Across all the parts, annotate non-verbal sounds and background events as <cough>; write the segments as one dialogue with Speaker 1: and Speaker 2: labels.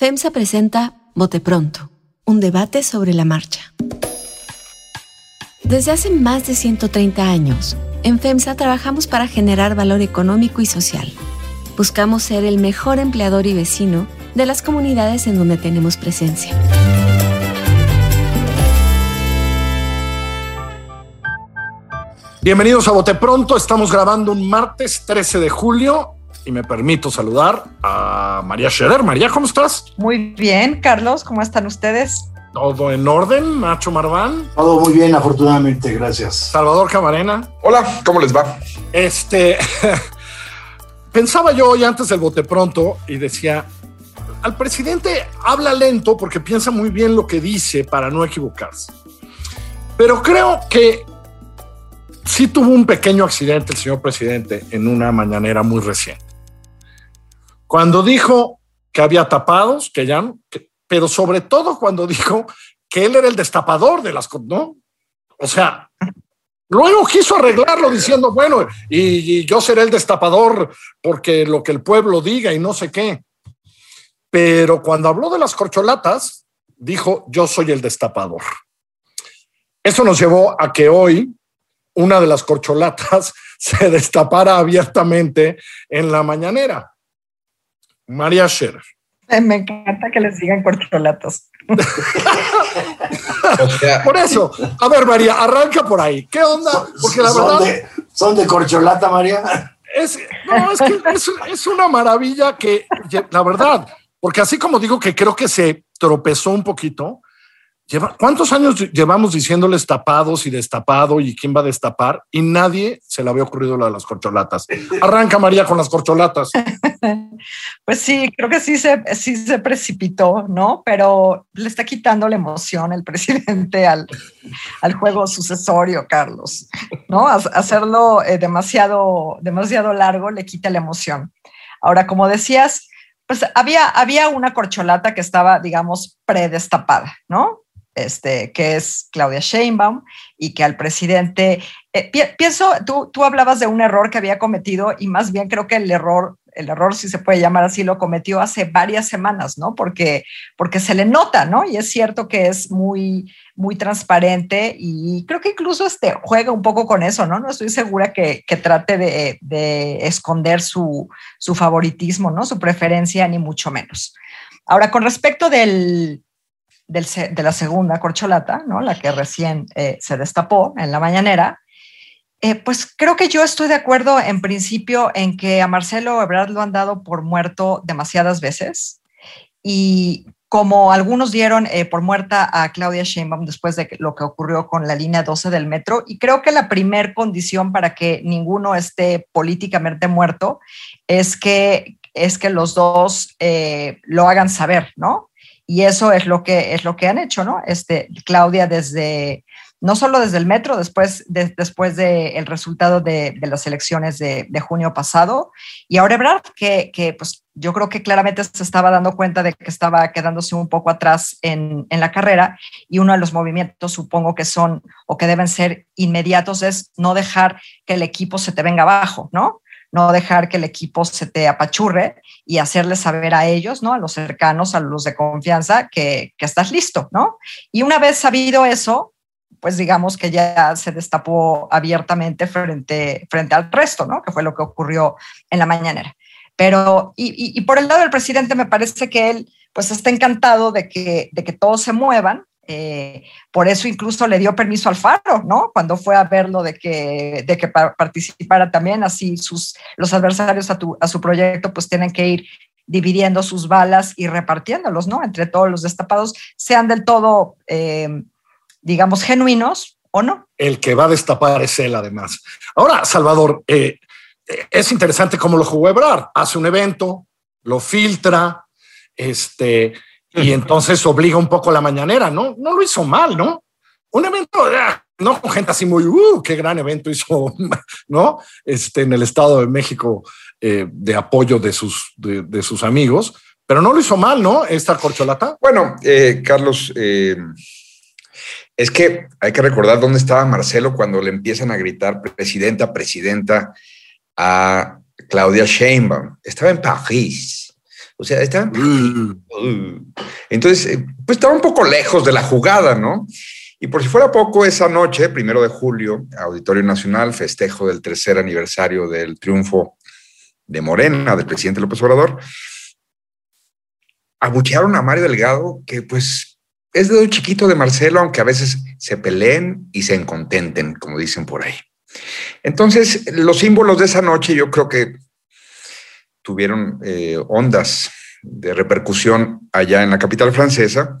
Speaker 1: FEMSA presenta Bote Pronto, un debate sobre la marcha. Desde hace más de 130 años, en FEMSA trabajamos para generar valor económico y social. Buscamos ser el mejor empleador y vecino de las comunidades en donde tenemos presencia.
Speaker 2: Bienvenidos a Bote Pronto, estamos grabando un martes 13 de julio y me permito saludar a María Scherer. María, ¿cómo estás?
Speaker 3: Muy bien, Carlos, ¿cómo están ustedes?
Speaker 2: Todo en orden, Nacho Marván.
Speaker 4: Todo muy bien, afortunadamente, gracias.
Speaker 2: Salvador Camarena.
Speaker 5: Hola, ¿cómo les va?
Speaker 2: Este, <laughs> pensaba yo hoy antes del bote pronto y decía, al presidente habla lento porque piensa muy bien lo que dice para no equivocarse. Pero creo que sí tuvo un pequeño accidente el señor presidente en una mañanera muy reciente. Cuando dijo que había tapados, que ya, pero sobre todo cuando dijo que él era el destapador de las ¿no? O sea, luego quiso arreglarlo diciendo, bueno, y yo seré el destapador porque lo que el pueblo diga y no sé qué. Pero cuando habló de las corcholatas, dijo, yo soy el destapador. Eso nos llevó a que hoy una de las corcholatas <laughs> se destapara abiertamente en la mañanera. María Scherer.
Speaker 3: Me encanta que les digan corcholatas. <laughs>
Speaker 2: por eso, a ver, María, arranca por ahí. ¿Qué onda? Porque la
Speaker 4: son
Speaker 2: verdad.
Speaker 4: De, ¿Son de corcholata, María?
Speaker 2: Es, no, es que es, es, una maravilla que, la verdad, porque así como digo que creo que se tropezó un poquito, lleva, ¿cuántos años llevamos diciéndoles tapados y destapado y quién va a destapar? Y nadie se le había ocurrido lo de las corcholatas. <laughs> Arranca María con las corcholatas. <laughs>
Speaker 3: Pues sí, creo que sí se, sí se precipitó, ¿no? Pero le está quitando la emoción el presidente al, al juego sucesorio, Carlos, ¿no? Hacerlo eh, demasiado, demasiado largo le quita la emoción. Ahora, como decías, pues había, había una corcholata que estaba, digamos, predestapada, ¿no? Este, que es Claudia Sheinbaum y que al presidente, eh, pi pienso, tú, tú hablabas de un error que había cometido y más bien creo que el error el error, si se puede llamar así, lo cometió hace varias semanas, ¿no? Porque, porque se le nota, ¿no? Y es cierto que es muy, muy transparente y creo que incluso este, juega un poco con eso, ¿no? No estoy segura que, que trate de, de esconder su, su, favoritismo, ¿no? Su preferencia, ni mucho menos. Ahora, con respecto del, de la segunda corcholata, ¿no? La que recién eh, se destapó en la mañanera, eh, pues creo que yo estoy de acuerdo en principio en que a Marcelo Ebrard lo han dado por muerto demasiadas veces y como algunos dieron eh, por muerta a Claudia Sheinbaum después de lo que ocurrió con la línea 12 del metro. Y creo que la primer condición para que ninguno esté políticamente muerto es que, es que los dos lo hagan saber, ¿no? Y eso es lo que, es lo que han hecho, ¿no? Este, Claudia desde no solo desde el metro, después, de, después del de resultado de, de, las elecciones de, de, junio pasado, y ahora Ebrard, que, que, pues yo creo que claramente se estaba dando cuenta de que estaba quedándose un poco atrás en, en la carrera, y uno de los movimientos supongo que son o que deben ser inmediatos es no dejar que el equipo se te venga abajo, ¿no? No dejar que el equipo se te apachurre y hacerles saber a ellos, ¿no? A los cercanos, a los de confianza, que, que estás listo, ¿no? Y una vez sabido eso, pues digamos que ya se destapó abiertamente frente, frente al resto, ¿no? Que fue lo que ocurrió en la mañanera. Pero, y, y, por el lado del presidente, me parece que él, pues está encantado de que, de que todos se muevan. Eh, por eso incluso le dio permiso al Faro, ¿no? Cuando fue a verlo de que, de que participara también, así sus, los adversarios a, a su proyecto, pues tienen que ir dividiendo sus balas y repartiéndolos, ¿no? Entre todos los destapados, sean del todo eh, digamos, genuinos o no.
Speaker 2: El que va a destapar es él, además. Ahora, Salvador, eh, es interesante cómo lo jugó Ebrard. Hace un evento, lo filtra, este, y entonces obliga un poco la mañanera, ¿no? No lo hizo mal, ¿no? Un evento, no con gente así muy, uh, qué gran evento hizo, <laughs> ¿no? Este, en el Estado de México eh, de apoyo de sus, de, de, sus amigos, pero no lo hizo mal, ¿no? Esta corcholata.
Speaker 5: Bueno, eh, Carlos, eh, es que hay que recordar dónde estaba Marcelo cuando le empiezan a gritar presidenta, presidenta a Claudia Sheinbaum. Estaba en París. O sea, estaban... Mm. Entonces, eh, pues estaba un poco lejos de la jugada, ¿no? Y por si fuera poco, esa noche, primero de julio, Auditorio Nacional, festejo del tercer aniversario del triunfo de Morena, del presidente López Obrador, abuchearon a Mario Delgado, que pues es de un chiquito de Marcelo, aunque a veces se peleen y se encontenten, como dicen por ahí. Entonces, los símbolos de esa noche yo creo que tuvieron eh, ondas de repercusión allá en la capital francesa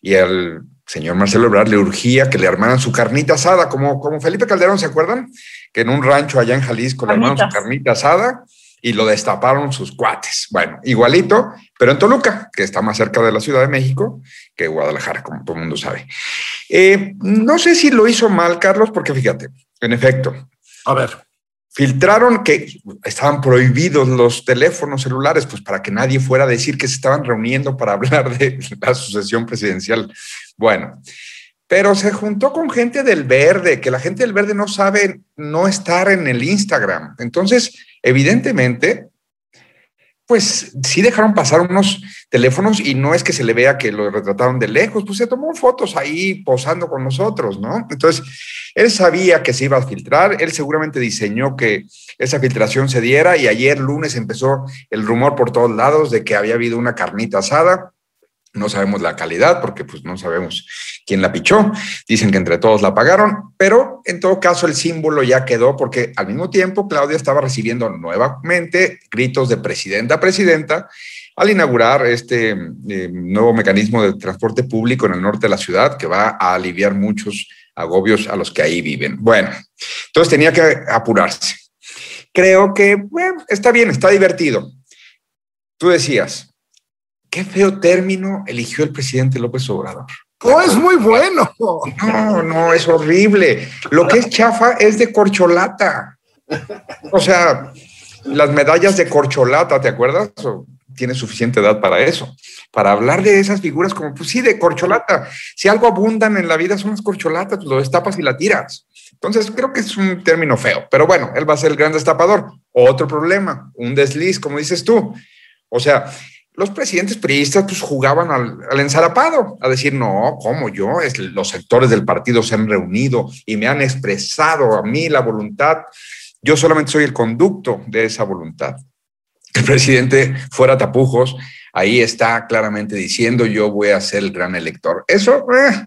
Speaker 5: y al señor Marcelo Ebrard le urgía que le armaran su carnita asada, como, como Felipe Calderón, ¿se acuerdan? Que en un rancho allá en Jalisco le armaron su carnita asada y lo destaparon sus cuates. Bueno, igualito, pero en Toluca, que está más cerca de la Ciudad de México que Guadalajara, como todo el mundo sabe. Eh, no sé si lo hizo mal, Carlos, porque fíjate, en efecto.
Speaker 2: A ver.
Speaker 5: Filtraron que estaban prohibidos los teléfonos celulares, pues para que nadie fuera a decir que se estaban reuniendo para <laughs> hablar de la sucesión presidencial. Bueno, pero se juntó con gente del verde, que la gente del verde no sabe no estar en el Instagram. Entonces, evidentemente, pues sí dejaron pasar unos teléfonos y no es que se le vea que lo retrataron de lejos, pues se tomó fotos ahí posando con nosotros, ¿no? Entonces, él sabía que se iba a filtrar, él seguramente diseñó que esa filtración se diera y ayer lunes empezó el rumor por todos lados de que había habido una carnita asada no sabemos la calidad porque pues no sabemos quién la pichó. Dicen que entre todos la pagaron, pero en todo caso el símbolo ya quedó porque al mismo tiempo Claudia estaba recibiendo nuevamente gritos de presidenta presidenta al inaugurar este eh, nuevo mecanismo de transporte público en el norte de la ciudad que va a aliviar muchos agobios a los que ahí viven. Bueno, entonces tenía que apurarse. Creo que, bueno, está bien, está divertido. Tú decías, qué feo término eligió el presidente López Obrador.
Speaker 2: No, es muy bueno.
Speaker 5: No, no, es horrible. Lo que es chafa es de corcholata. O sea, las medallas de corcholata, ¿te acuerdas? Tiene suficiente edad para eso, para hablar de esas figuras como, pues sí, de corcholata. Si algo abundan en la vida son las corcholatas, pues lo destapas y la tiras. Entonces, creo que es un término feo, pero bueno, él va a ser el gran destapador. Otro problema, un desliz, como dices tú. O sea, los presidentes periodistas pues jugaban al, ensarapado, a decir, no, ¿cómo yo? Los sectores del partido se han reunido y me han expresado a mí la voluntad. Yo solamente soy el conducto de esa voluntad. El presidente fuera tapujos, ahí está claramente diciendo, yo voy a ser el gran elector. Eso eh,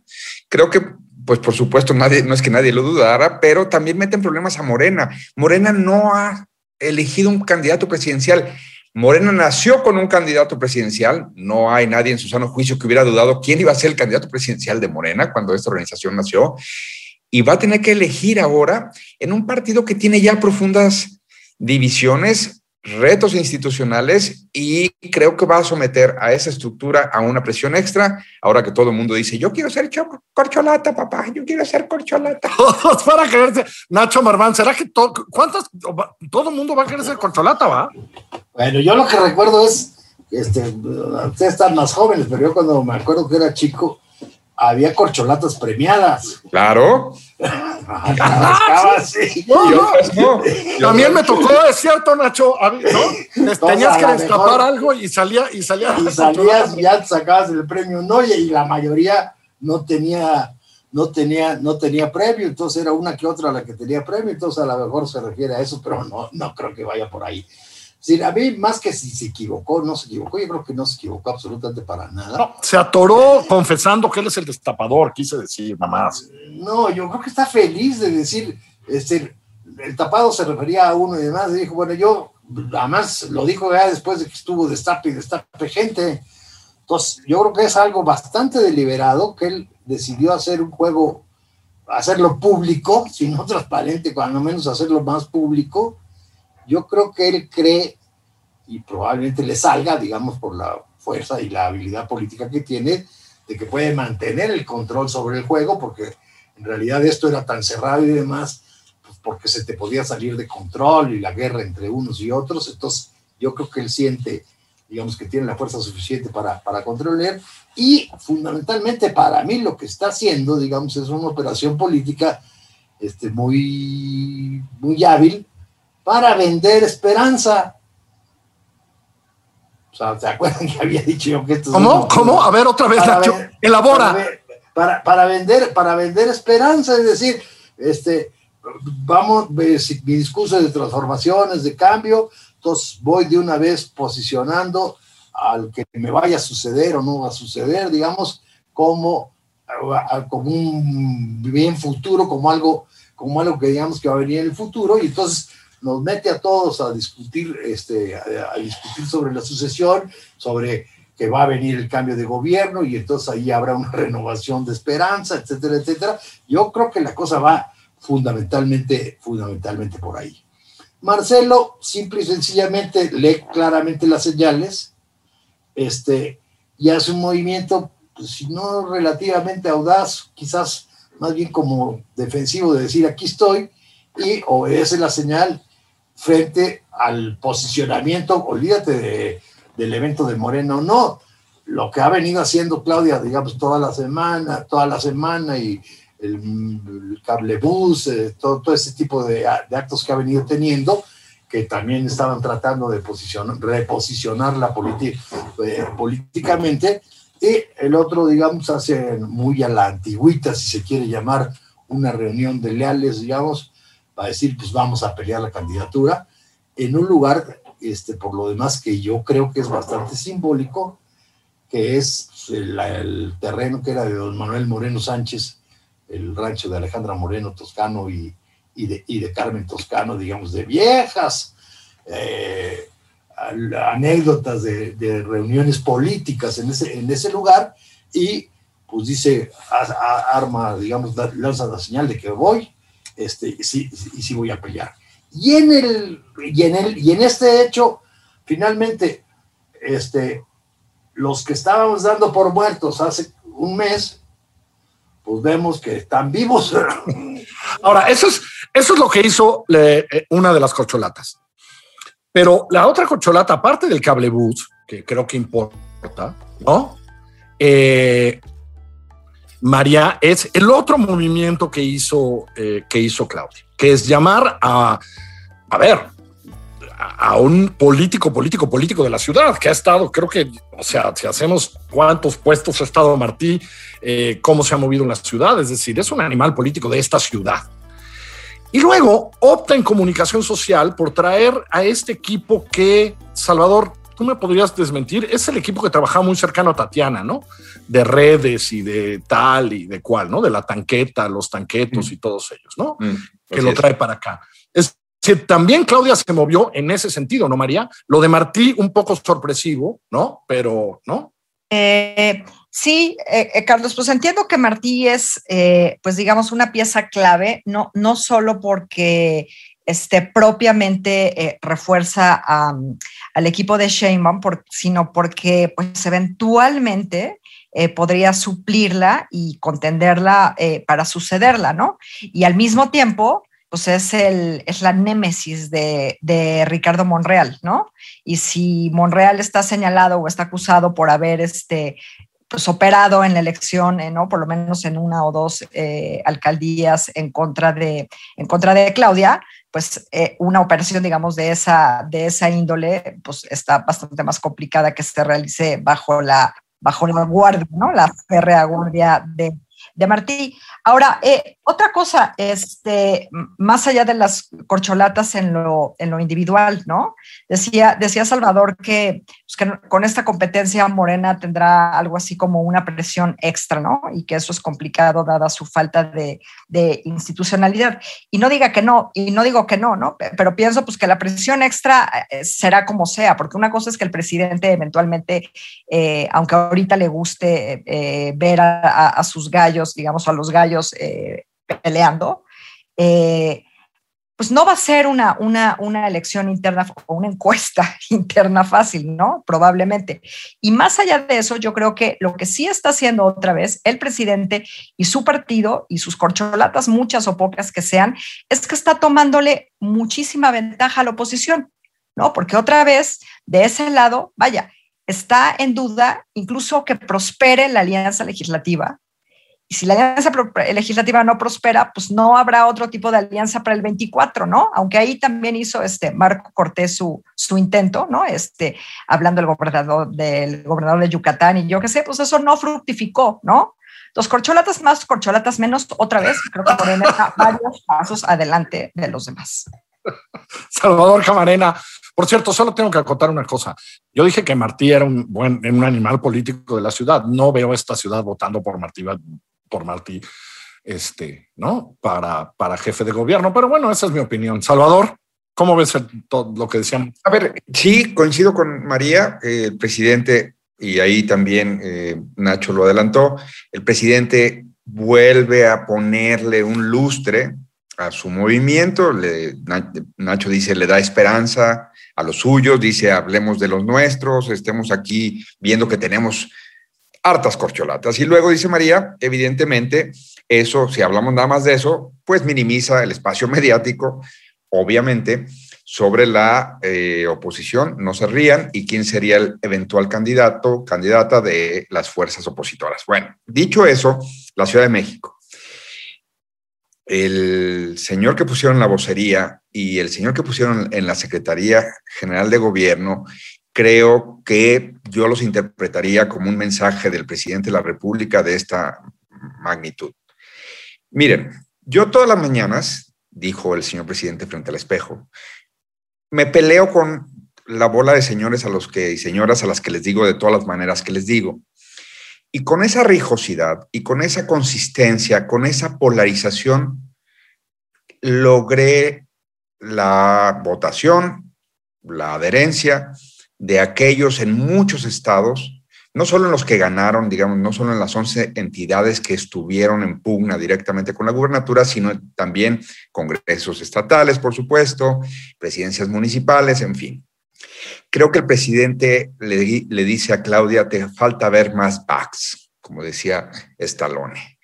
Speaker 5: creo que pues por supuesto, no es que nadie lo dudara, pero también meten problemas a Morena. Morena no ha elegido un candidato presidencial. Morena nació con un candidato presidencial, no hay nadie en su sano juicio que hubiera dudado quién iba a ser el candidato presidencial de Morena cuando esta organización nació, y va a tener que elegir ahora en un partido que tiene ya profundas divisiones, retos institucionales y creo que va a someter a esa estructura a una presión extra, ahora que todo el mundo dice, yo quiero ser corcholata, papá, yo quiero ser corcholata. <laughs>
Speaker 2: Todos para quererse. Nacho Marván, ¿será que cuántas, todo el mundo va a querer ser corcholata, va?
Speaker 4: Bueno, yo lo que recuerdo es, este, ustedes están más jóvenes, pero yo cuando me acuerdo que era chico, había corcholatas premiadas.
Speaker 5: Claro. <laughs>
Speaker 2: También me tocó, es cierto, Nacho, ¿no? Tenías que destapar algo y salía y salía.
Speaker 4: Y salías y ya sacabas el premio, no, y la mayoría no tenía, no tenía, no tenía premio, entonces era una que otra la que tenía premio, entonces a lo mejor se refiere a eso, pero no, no creo que vaya por ahí decir, a mí, más que si se equivocó, no se equivocó, yo creo que no se equivocó absolutamente para nada.
Speaker 2: se atoró confesando que él es el destapador, quise decir, mamás.
Speaker 4: No, yo creo que está feliz de decir, este, el tapado se refería a uno y demás, y dijo, bueno, yo, además lo dijo ya después de que estuvo destape y destape gente. Entonces, yo creo que es algo bastante deliberado que él decidió hacer un juego, hacerlo público, si no <laughs> transparente, cuando menos hacerlo más público yo creo que él cree, y probablemente le salga, digamos, por la fuerza y la habilidad política que tiene, de que puede mantener el control sobre el juego, porque en realidad esto era tan cerrado y demás, pues porque se te podía salir de control y la guerra entre unos y otros. Entonces, yo creo que él siente, digamos, que tiene la fuerza suficiente para, para controlar. Y fundamentalmente para mí lo que está haciendo, digamos, es una operación política este, muy, muy hábil para vender esperanza. O sea, ¿se acuerdan que había dicho yo que esto
Speaker 2: ¿Cómo? ¿Cómo? A ver, otra vez,
Speaker 4: Para
Speaker 2: Nacho. Elabora.
Speaker 4: Para, para, para vender, para vender esperanza, es decir, este, vamos, mi discurso de transformaciones, de cambio, entonces voy de una vez posicionando al que me vaya a suceder o no va a suceder, digamos, como, como un bien futuro, como algo, como algo que digamos que va a venir en el futuro, y entonces nos mete a todos a discutir, este, a, discutir sobre la sucesión, sobre que va a venir el cambio de gobierno y entonces ahí habrá una <laughs> renovación de esperanza, etcétera, etcétera. Yo creo que la cosa va fundamentalmente, fundamentalmente por ahí. Marcelo simple y sencillamente lee claramente las señales este, y hace un movimiento, pues, si no relativamente audaz, quizás más bien como defensivo de decir aquí estoy y obedece la señal frente al posicionamiento, olvídate de, del evento de Moreno, no, lo que ha venido haciendo Claudia, digamos, toda la semana, toda la semana y el, el cablebús, eh, todo, todo ese tipo de, actos que ha venido teniendo, que también estaban tratando de posicionar, reposicionarla eh, políticamente, y el otro, digamos, hace muy a la antigüita, si se quiere llamar, una reunión de leales, digamos, para decir, pues vamos a pelear la candidatura, en un lugar, este, por lo demás, que yo creo que es bastante simbólico, que es el, el terreno que era de don Manuel Moreno Sánchez, el rancho de Alejandra Moreno Toscano y, y, de, y de, Carmen Toscano, digamos, de viejas eh, anécdotas de, reuniones políticas en ese, en ese lugar y pues dice, a, arma, digamos, lanza la señal de que voy este, sí, y sí voy a pelear. Y en, el, y, en el, y en este hecho, finalmente, este, los que estábamos dando por muertos hace un mes, pues vemos que están vivos. <laughs>
Speaker 2: Ahora, eso es, eso es lo que hizo le, una de las corcholatas. Pero la otra corcholata, aparte del cable bus, que creo que importa, ¿no? Eh, María es el otro movimiento que hizo, eh, que hizo Claudia, que es llamar a, a ver, a, un político, político, político de la ciudad, que ha estado, creo que, o sea, si hacemos cuántos puestos ha estado Martí, eh, cómo se ha movido en la ciudad, es decir, es un animal político de esta ciudad. Y luego opta en comunicación social por traer a este equipo que, Salvador, tú me podrías desmentir, es el equipo que trabajaba muy cercano a Tatiana, ¿no? De redes y de tal y de cual, ¿no? De la tanqueta, los tanquetos mm. y todos ellos, ¿no? Mm, que lo trae es. para acá. Es decir, también Claudia se movió en ese sentido, ¿no, María? Lo de Martí, un poco sorpresivo, ¿no? Pero, ¿no?
Speaker 3: Eh, sí, eh, eh, Carlos, pues entiendo que Martí es, eh, pues digamos, una pieza clave, no, no solo porque este, propiamente eh, refuerza al equipo de Sheinbaum, sino porque pues eventualmente eh, podría suplirla y contenderla eh, para sucederla, ¿no? Y al mismo tiempo, pues es, el, es la némesis de, Ricardo Monreal, ¿no? Y si Monreal está señalado o está acusado por haber este, pues, operado en la elección, ¿no? Por lo menos en una o dos alcaldías en contra de, en contra de Claudia, pues eh, una operación, digamos, de esa, de esa índole, pues está bastante más complicada que se realice bajo la, bajo la guardia, ¿no? La férrea guardia de, de Martí. Ahora, eh, otra cosa, este, más allá de las corcholatas en lo, en lo individual, ¿no? Decía, decía Salvador que, pues, que, con esta competencia Morena tendrá algo así como una presión extra, ¿no? Y que eso es complicado dada su falta de, de institucionalidad. Y no diga que no, y no digo que no, ¿no? Pero pienso pues que la presión extra eh, será como sea, porque una cosa es que el presidente eventualmente, eh, aunque ahorita le guste ver a, sus gallos, digamos, a los gallos eh, peleando, eh, pues no va a ser una, una, una elección interna o una encuesta <laughs> interna fácil, ¿no? Probablemente. Y más allá de eso, yo creo que lo que sí está haciendo otra vez el presidente y su partido y sus corcholatas, muchas o pocas que sean, es que está tomándole muchísima ventaja a la oposición, ¿no? Porque otra vez, de ese lado, vaya, está en duda incluso que prospere la alianza legislativa, Y si la alianza legislativa no prospera, pues no habrá otro tipo de alianza para el 24, ¿no? Aunque ahí también hizo este Marco Cortés su, su intento, ¿no? Este, hablando del gobernador, del gobernador de Yucatán y yo qué sé, pues eso no fructificó, ¿no? Los corcholatas más, corcholatas menos, otra vez, creo que ponen <laughs> varios pasos adelante de los demás.
Speaker 2: Salvador Camarena. Por cierto, solo tengo que acotar una cosa. Yo dije que Martí era un buen un animal político de la ciudad. No veo esta ciudad votando por Martí, por Martí, este, ¿no? Para, para jefe de gobierno. Pero bueno, esa es mi opinión. Salvador, ¿cómo ves todo lo que decíamos?
Speaker 5: A ver, sí, coincido con María. el presidente y ahí también eh, Nacho lo adelantó, el presidente vuelve a ponerle un lustre a su movimiento, Nacho dice, le da esperanza a los suyos, dice, hablemos de los nuestros, estemos aquí viendo que tenemos hartas corcholatas. Y luego dice María, evidentemente, eso, si hablamos nada más de eso, pues minimiza el espacio <laughs> mediático, obviamente, sobre la eh, oposición, no se rían, y quién sería el eventual candidato, candidata de las fuerzas opositoras. Bueno, dicho eso, la Ciudad de México. El señor que pusieron la vocería y el señor que pusieron en la Secretaría General de Gobierno, creo que yo los interpretaría como un mensaje del presidente de la República de esta magnitud. Miren, yo todas las mañanas, dijo el señor presidente frente al espejo, me peleo con la bola de señores a los que y señoras a las que les digo de todas las maneras que les digo. Y con esa rijosidad y con esa consistencia, con esa polarización, logré la votación, la adherencia de aquellos en muchos estados no solo en los que ganaron, digamos, no solo en las 11 entidades que estuvieron en pugna directamente con la gubernatura, sino también congresos estatales, por supuesto, presidencias municipales, en fin. Creo que el presidente le, le dice a Claudia, te falta ver más backs, como decía Stallone.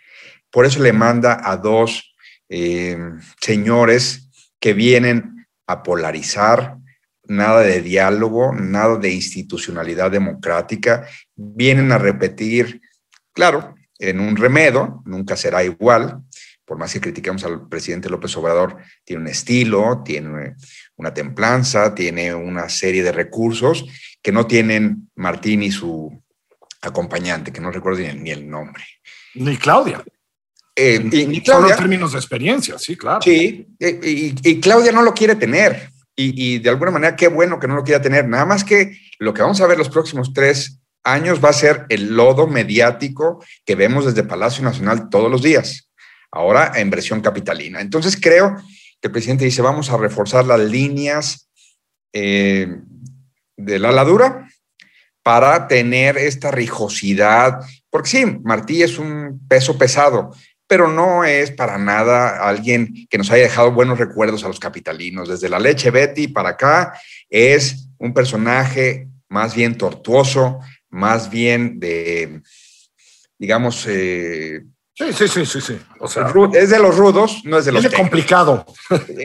Speaker 5: Por eso le manda a dos eh, señores que vienen a polarizar, nada de diálogo, nada de institucionalidad democrática. Vienen a repetir, claro, en un remedo, nunca será igual, por más que critiquemos al presidente López Obrador, tiene un estilo, tiene una templanza, tiene una serie de recursos que no tienen Martín y su acompañante, que no recuerdo ni el, nombre.
Speaker 2: Ni Claudia.
Speaker 5: Eh, y, Claudia,
Speaker 2: en términos de experiencia, sí, claro.
Speaker 5: Sí, eh, y Claudia no lo quiere tener y, de alguna manera qué bueno que no lo quiera tener. Nada más que lo que vamos a ver los próximos tres años va a ser el lodo mediático que vemos desde Palacio Nacional todos los días, ahora en versión capitalina. Entonces creo que el presidente dice, vamos a reforzar las líneas eh, de la ladura para tener esta rijosidad, porque sí, Martí es un peso pesado, pero no es para nada alguien que nos haya dejado buenos recuerdos a los capitalinos. Desde la leche Betty para acá es un personaje más bien tortuoso, más bien de, digamos...
Speaker 2: Eh, sí, sí, sí, sí, sí.
Speaker 5: O sea, es de los rudos, no es de los
Speaker 2: es complicado.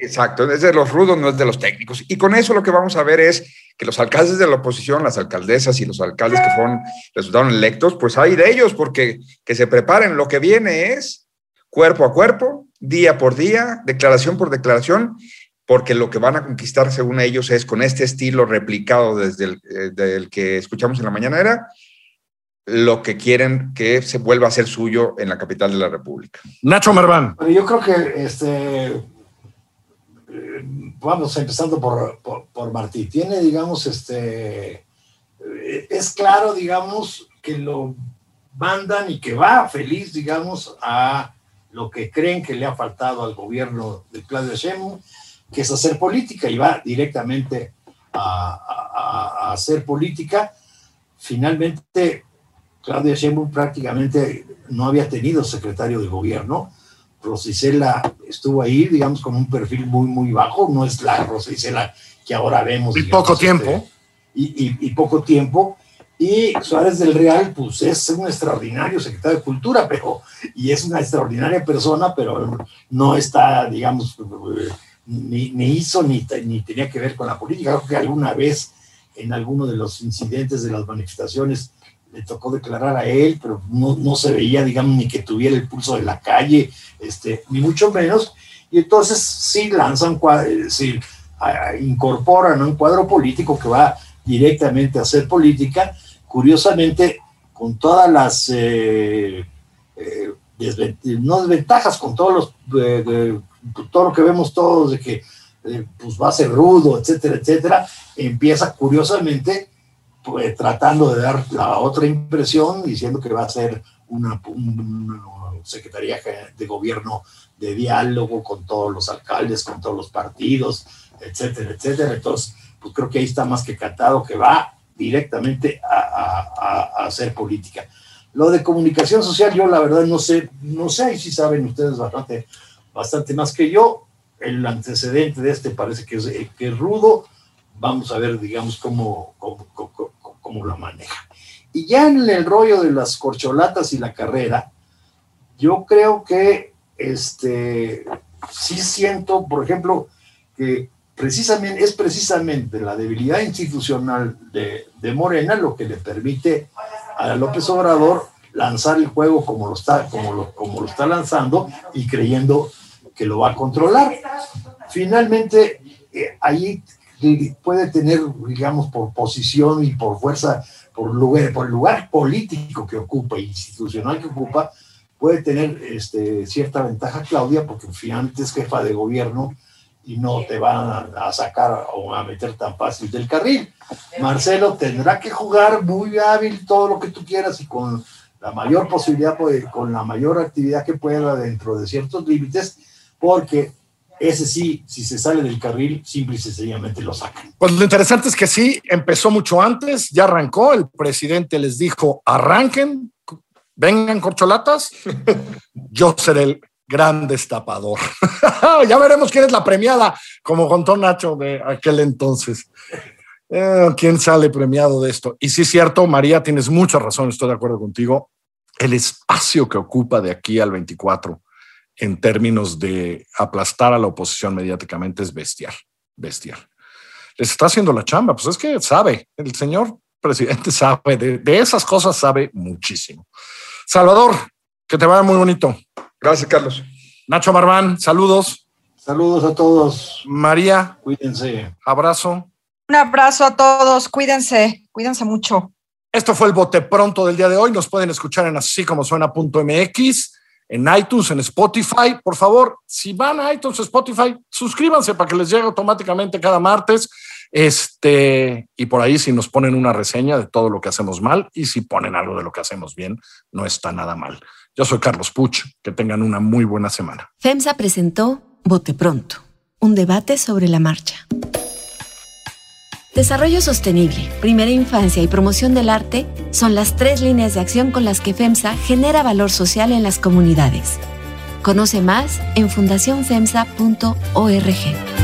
Speaker 5: Exacto, es de los rudos, no es de los técnicos. Y con eso lo que vamos a ver es que los alcaldes de la oposición, las alcaldesas y los alcaldes que fueron, resultaron electos, pues hay de ellos, porque que se preparen, lo que viene es cuerpo a cuerpo, día por día, declaración por declaración, porque lo que van a conquistar, según ellos, es con este estilo replicado desde el eh, que escuchamos en la mañana era lo que quieren que se vuelva a ser suyo en la capital de la República.
Speaker 2: Nacho Marván.
Speaker 4: yo creo que este, vamos empezando por, por, por, Martí. Tiene, digamos, este, es claro, digamos, que lo mandan y que va feliz, digamos, a lo que creen que le ha faltado al gobierno de Claudio Sheinbaum, que es hacer política y va directamente a, hacer política. Finalmente, Claudia Sheinbaum prácticamente no había tenido secretario de gobierno. Rosicela estuvo ahí, digamos, con un perfil muy, muy bajo. No es la Rosicela que ahora vemos.
Speaker 2: Y poco tiempo. Este,
Speaker 4: y, poco tiempo. Y Suárez del Real, pues es un extraordinario secretario de Cultura, pero, y es una extraordinaria persona, pero no está, digamos, ni, ni hizo ni, ni tenía que ver con la política. Creo que alguna vez en alguno de los incidentes de las manifestaciones le tocó declarar a él, pero no, no, se veía, digamos, ni que tuviera el pulso de la calle, este, ni mucho menos. Y entonces sí lanzan, sí, incorporan un cuadro político que va directamente a hacer política, curiosamente con todas las, eh, eh, no desventajas, con todos los, eh, todo lo que vemos todos de que pues va a ser rudo, etcétera, etcétera, empieza curiosamente pues, tratando de dar la otra impresión, diciendo que va a ser una, secretaría de gobierno de diálogo con todos los alcaldes, con todos los partidos, etcétera, etcétera. Entonces, pues creo que ahí está más que catado que va directamente a, hacer política. Lo de comunicación social, yo la verdad no sé, no sé si saben ustedes bastante, bastante más que yo. El antecedente de este parece que es, que es rudo. Vamos a ver, digamos, cómo, cómo, cómo la maneja. Y ya en el rollo de las corcholatas y la carrera, yo creo que este, sí siento, por ejemplo, que precisamente, es precisamente la debilidad institucional de, de, Morena lo que le permite a López Obrador lanzar el juego como lo, está, como, lo, como lo está lanzando y creyendo que lo va a controlar. Finalmente, eh, ahí puede tener, digamos, por posición y por fuerza, por lugar, por lugar político que ocupa, institucional que ocupa, puede tener este, cierta ventaja Claudia, porque finalmente es jefa de gobierno y no te van a, sacar o a meter tan fácil del carril. Marcelo tendrá que jugar muy hábil todo lo que tú quieras y con la mayor posibilidad, pues, con la mayor actividad que pueda dentro de ciertos límites, porque ese sí, si se sale del carril, simple y sencillamente lo sacan.
Speaker 2: Pues lo interesante es que sí, empezó mucho antes, ya arrancó, el presidente les dijo, arranquen, vengan corcholatas, <laughs> yo seré el gran destapador. <laughs> ya veremos quién es la premiada, como contó Nacho de aquel entonces. Eh, ¿Quién sale premiado de esto? Y sí es cierto, María, tienes mucha razón, estoy de acuerdo contigo. El espacio que ocupa de aquí al 24 en términos de aplastar a la oposición mediáticamente es bestial, bestial. Les está haciendo la chamba, pues es que sabe, el señor presidente <laughs> sabe, de, de esas cosas sabe muchísimo. Salvador, que te vaya muy bonito.
Speaker 5: Gracias, Carlos.
Speaker 2: Nacho Marván, saludos.
Speaker 4: Saludos a todos.
Speaker 2: María.
Speaker 4: Cuídense.
Speaker 2: Abrazo.
Speaker 3: Un abrazo a todos. Cuídense. Cuídense mucho.
Speaker 2: Esto fue el bote pronto del día de hoy. Nos pueden escuchar en así como suena.mx, en iTunes, en Spotify. Por favor, si van a iTunes o Spotify, suscríbanse para que les llegue automáticamente cada martes. Este, y por ahí si nos ponen una reseña de todo lo que hacemos mal y si ponen algo de lo que hacemos bien, no está nada mal. Yo soy Carlos Puch, que tengan una muy buena semana.
Speaker 1: FEMSA presentó Bote Pronto, un debate sobre la marcha. Desarrollo sostenible, primera infancia y promoción del arte son las tres líneas de acción con las que FEMSA genera valor social en las comunidades. Conoce más en fundacionfemsa.org.